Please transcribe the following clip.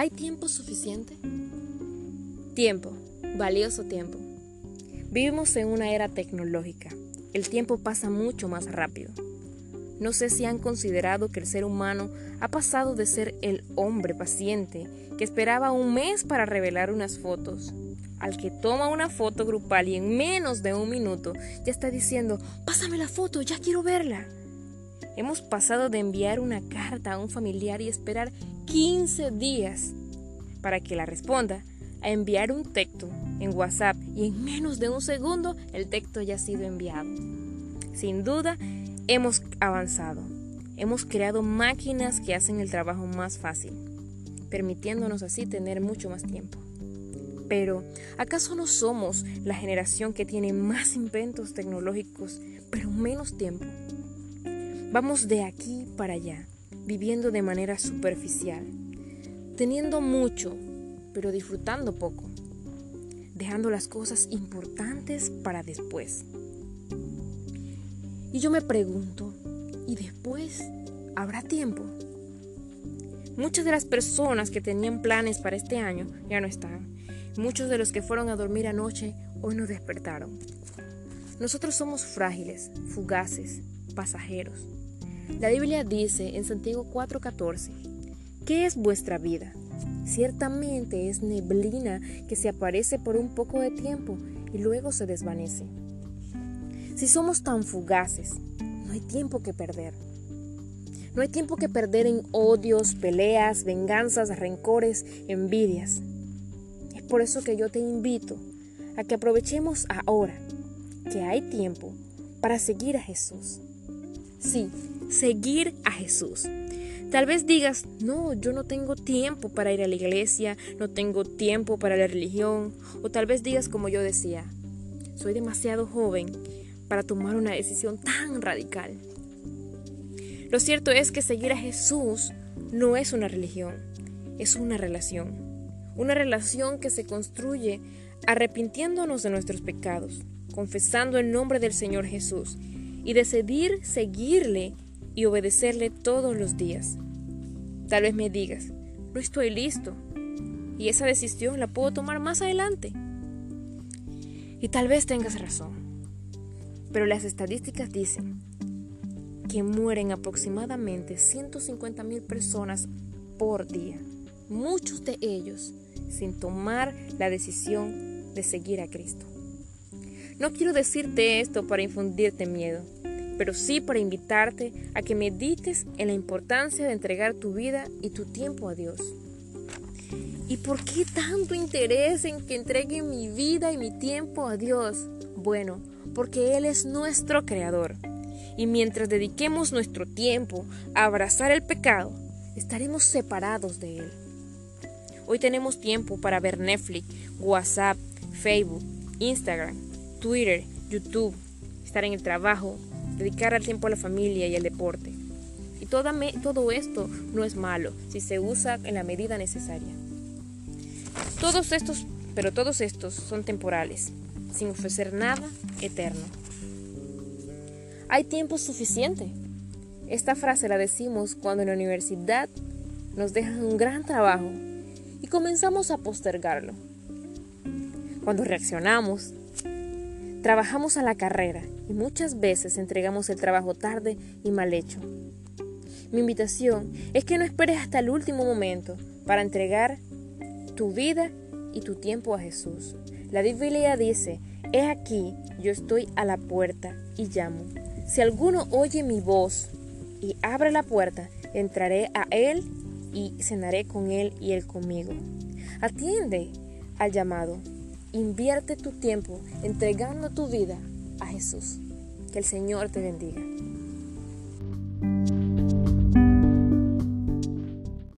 ¿Hay tiempo suficiente? Tiempo, valioso tiempo. Vivimos en una era tecnológica. El tiempo pasa mucho más rápido. No sé si han considerado que el ser humano ha pasado de ser el hombre paciente que esperaba un mes para revelar unas fotos, al que toma una foto grupal y en menos de un minuto ya está diciendo, pásame la foto, ya quiero verla. Hemos pasado de enviar una carta a un familiar y esperar 15 días para que la responda a enviar un texto en WhatsApp y en menos de un segundo el texto ya ha sido enviado. Sin duda, hemos avanzado. Hemos creado máquinas que hacen el trabajo más fácil, permitiéndonos así tener mucho más tiempo. Pero, ¿acaso no somos la generación que tiene más inventos tecnológicos, pero menos tiempo? Vamos de aquí para allá, viviendo de manera superficial, teniendo mucho, pero disfrutando poco, dejando las cosas importantes para después. Y yo me pregunto, ¿y después habrá tiempo? Muchas de las personas que tenían planes para este año ya no están. Muchos de los que fueron a dormir anoche hoy no despertaron. Nosotros somos frágiles, fugaces, pasajeros. La Biblia dice en Santiago 4:14, ¿qué es vuestra vida? Ciertamente es neblina que se aparece por un poco de tiempo y luego se desvanece. Si somos tan fugaces, no hay tiempo que perder. No hay tiempo que perder en odios, peleas, venganzas, rencores, envidias. Es por eso que yo te invito a que aprovechemos ahora que hay tiempo para seguir a Jesús. Sí, seguir a Jesús. Tal vez digas, no, yo no tengo tiempo para ir a la iglesia, no tengo tiempo para la religión, o tal vez digas como yo decía, soy demasiado joven para tomar una decisión tan radical. Lo cierto es que seguir a Jesús no es una religión, es una relación. Una relación que se construye arrepintiéndonos de nuestros pecados, confesando el nombre del Señor Jesús y decidir seguirle y obedecerle todos los días. Tal vez me digas, no estoy listo y esa decisión la puedo tomar más adelante. Y tal vez tengas razón, pero las estadísticas dicen que mueren aproximadamente 150 mil personas por día, muchos de ellos sin tomar la decisión de seguir a Cristo. No quiero decirte esto para infundirte miedo, pero sí para invitarte a que medites en la importancia de entregar tu vida y tu tiempo a Dios. ¿Y por qué tanto interés en que entregue mi vida y mi tiempo a Dios? Bueno, porque Él es nuestro creador. Y mientras dediquemos nuestro tiempo a abrazar el pecado, estaremos separados de Él. Hoy tenemos tiempo para ver Netflix, WhatsApp, Facebook, Instagram, Twitter, YouTube, estar en el trabajo, dedicar el tiempo a la familia y al deporte. Y todo esto no es malo si se usa en la medida necesaria. Todos estos, pero todos estos son temporales, sin ofrecer nada eterno. Hay tiempo suficiente. Esta frase la decimos cuando en la universidad nos dejan un gran trabajo y comenzamos a postergarlo. Cuando reaccionamos, trabajamos a la carrera y muchas veces entregamos el trabajo tarde y mal hecho. Mi invitación es que no esperes hasta el último momento para entregar tu vida y tu tiempo a Jesús. La Biblia dice, he aquí, yo estoy a la puerta y llamo. Si alguno oye mi voz y abre la puerta, entraré a él y cenaré con él y él conmigo. Atiende al llamado. Invierte tu tiempo entregando tu vida a Jesús. Que el Señor te bendiga.